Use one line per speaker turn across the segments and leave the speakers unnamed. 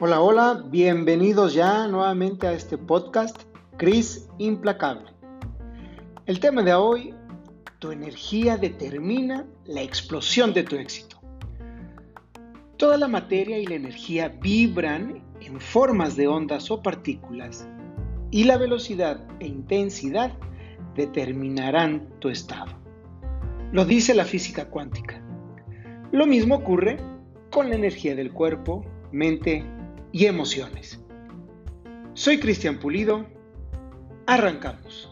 Hola, hola, bienvenidos ya nuevamente a este podcast, Cris Implacable. El tema de hoy, tu energía determina la explosión de tu éxito. Toda la materia y la energía vibran en formas de ondas o partículas y la velocidad e intensidad determinarán tu estado. Lo dice la física cuántica. Lo mismo ocurre con la energía del cuerpo, mente y emociones. Soy Cristian Pulido. Arrancamos.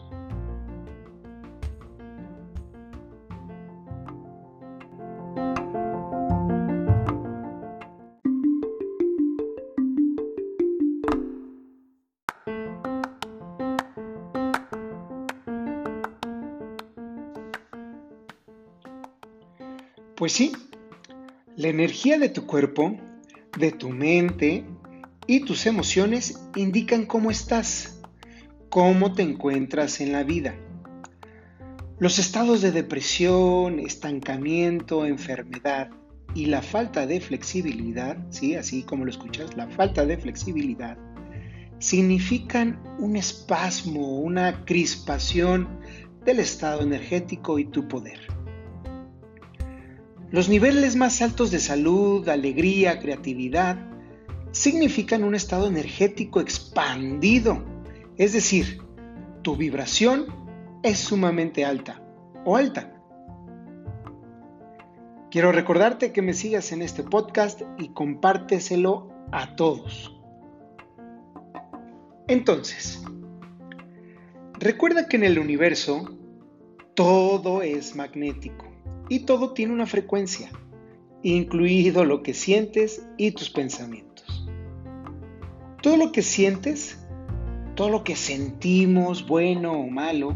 Pues sí, la energía de tu cuerpo, de tu mente y tus emociones indican cómo estás, cómo te encuentras en la vida. Los estados de depresión, estancamiento, enfermedad y la falta de flexibilidad, ¿sí? así como lo escuchas, la falta de flexibilidad, significan un espasmo, una crispación del estado energético y tu poder. Los niveles más altos de salud, alegría, creatividad, significan un estado energético expandido, es decir, tu vibración es sumamente alta o alta. Quiero recordarte que me sigas en este podcast y compárteselo a todos. Entonces, recuerda que en el universo todo es magnético y todo tiene una frecuencia, incluido lo que sientes y tus pensamientos. Todo lo que sientes, todo lo que sentimos, bueno o malo,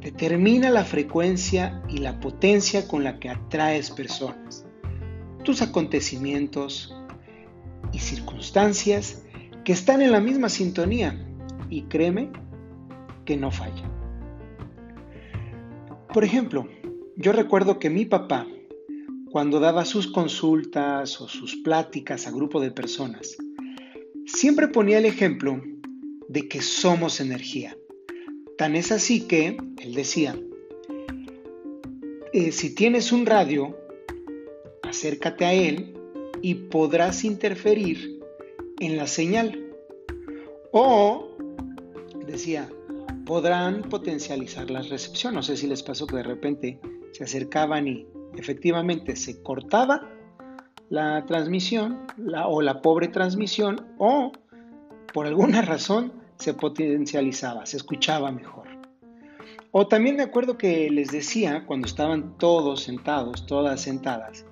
determina la frecuencia y la potencia con la que atraes personas, tus acontecimientos y circunstancias que están en la misma sintonía y créeme que no falla. Por ejemplo, yo recuerdo que mi papá, cuando daba sus consultas o sus pláticas a grupo de personas, siempre ponía el ejemplo de que somos energía. Tan es así que, él decía, eh, si tienes un radio, acércate a él y podrás interferir en la señal. O, decía, podrán potencializar la recepción. No sé si les pasó que de repente se acercaban y efectivamente se cortaba la transmisión o la pobre transmisión o por alguna razón se potencializaba, se escuchaba mejor. O también me acuerdo que les decía, cuando estaban todos sentados, todas sentadas,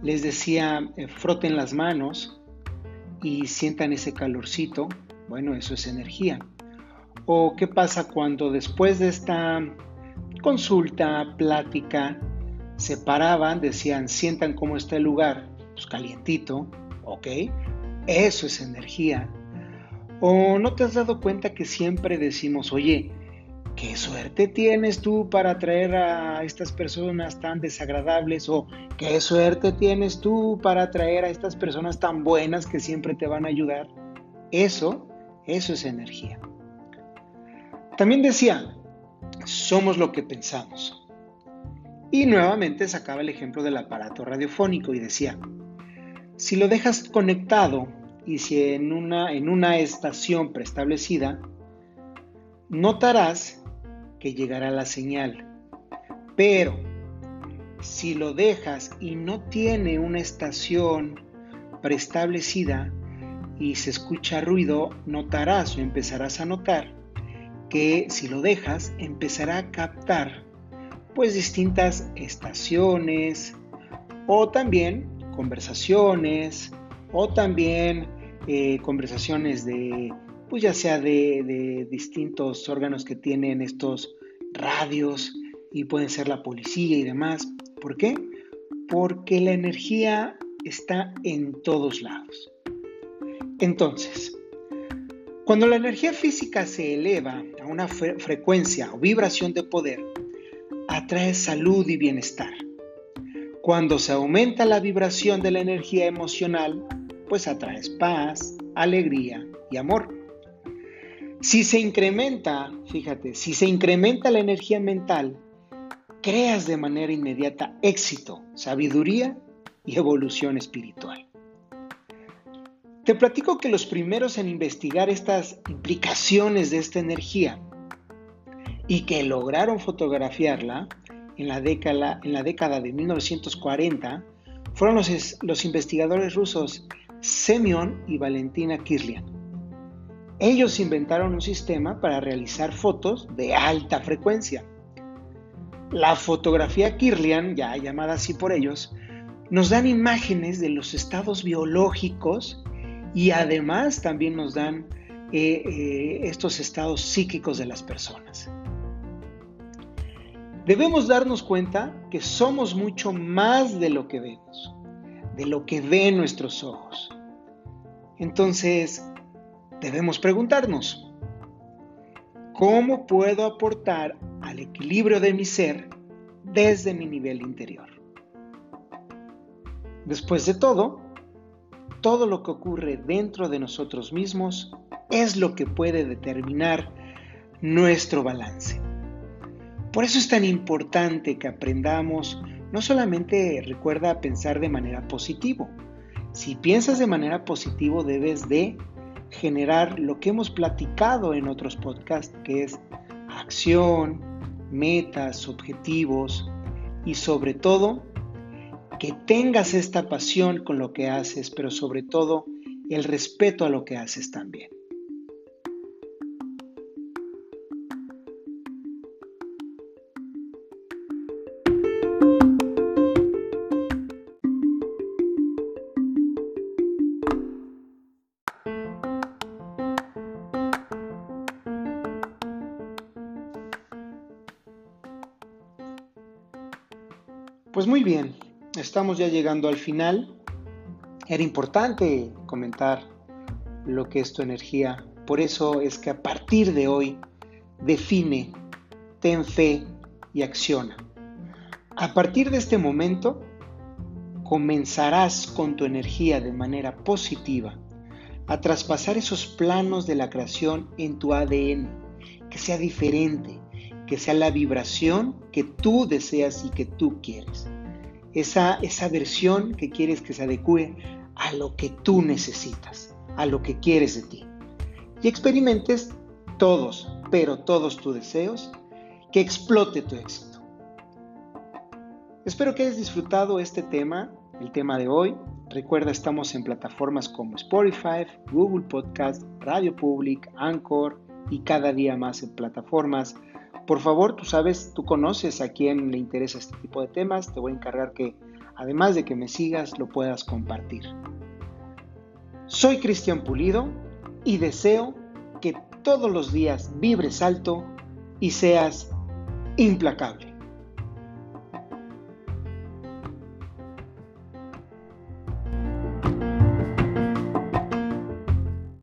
les decía, eh, froten las manos y sientan ese calorcito. Bueno, eso es energía. O qué pasa cuando después de esta consulta, plática, se paraban, decían, sientan cómo está el lugar pues calientito, ¿ok? Eso es energía. ¿O no te has dado cuenta que siempre decimos, oye, qué suerte tienes tú para atraer a estas personas tan desagradables? ¿O qué suerte tienes tú para atraer a estas personas tan buenas que siempre te van a ayudar? Eso, eso es energía. También decía, somos lo que pensamos. Y nuevamente sacaba el ejemplo del aparato radiofónico y decía, si lo dejas conectado y si en una, en una estación preestablecida, notarás que llegará la señal. Pero si lo dejas y no tiene una estación preestablecida y se escucha ruido, notarás o empezarás a notar que si lo dejas empezará a captar pues distintas estaciones o también conversaciones o también eh, conversaciones de, pues ya sea de, de distintos órganos que tienen estos radios y pueden ser la policía y demás. ¿Por qué? Porque la energía está en todos lados. Entonces, Cuando la energía física se eleva a una frecuencia o vibración de poder, atrae salud y bienestar. Cuando se aumenta la vibración de la energía emocional, pues atraes paz, alegría y amor. Si se incrementa, fíjate, si se incrementa la energía mental, creas de manera inmediata éxito, sabiduría y evolución espiritual. Te platico que los primeros en investigar estas implicaciones de esta energía y que lograron fotografiarla en la década, de 1940 fueron los, los investigadores rusos Semyon y Valentina Kirlian. Ellos inventaron un sistema para realizar fotos de alta frecuencia. La fotografía Kirlian, ya llamada así por ellos, nos dan imágenes de los estados biológicos y además también nos dan eh, eh, estos estados psíquicos de las personas. Debemos darnos cuenta que somos mucho más de lo que vemos, de lo que ven nuestros ojos. Entonces, debemos preguntarnos, ¿cómo puedo aportar al equilibrio de mi ser desde mi nivel interior? Después de todo, todo lo que ocurre dentro de nosotros mismos es lo que puede determinar nuestro balance. Por eso es tan importante que aprendamos, no solamente recuerda pensar de manera positiva. Si piensas de manera positiva debes de generar lo que hemos platicado en otros podcasts, que es acción, metas, objetivos y sobre todo que tengas esta pasión con lo que haces, pero sobre todo el respeto a lo que haces también. Pues muy bien, estamos ya llegando al final. Era importante comentar lo que es tu energía. Por eso es que a partir de hoy define, ten fe y acciona. A partir de este momento comenzarás con tu energía de manera positiva a traspasar esos planos de la creación en tu ADN, que sea diferente, que sea la vibración que tú deseas y que tú quieres esa, esa versión que quieres que se adecue a lo que tú necesitas, a lo que quieres de ti. Y experimentes todos, pero todos tus deseos, que explote tu éxito. Espero que hayas disfrutado este tema, el tema de hoy. Recuerda, estamos en plataformas como Spotify, Google Podcast, Radio Public, Anchor y cada día más en plataformas por favor, tú sabes, tú conoces a quién le interesa este tipo de temas. Te voy a encargar que, además de que me sigas, lo puedas compartir. Soy Cristian Pulido y deseo que todos los días vibres alto y seas implacable.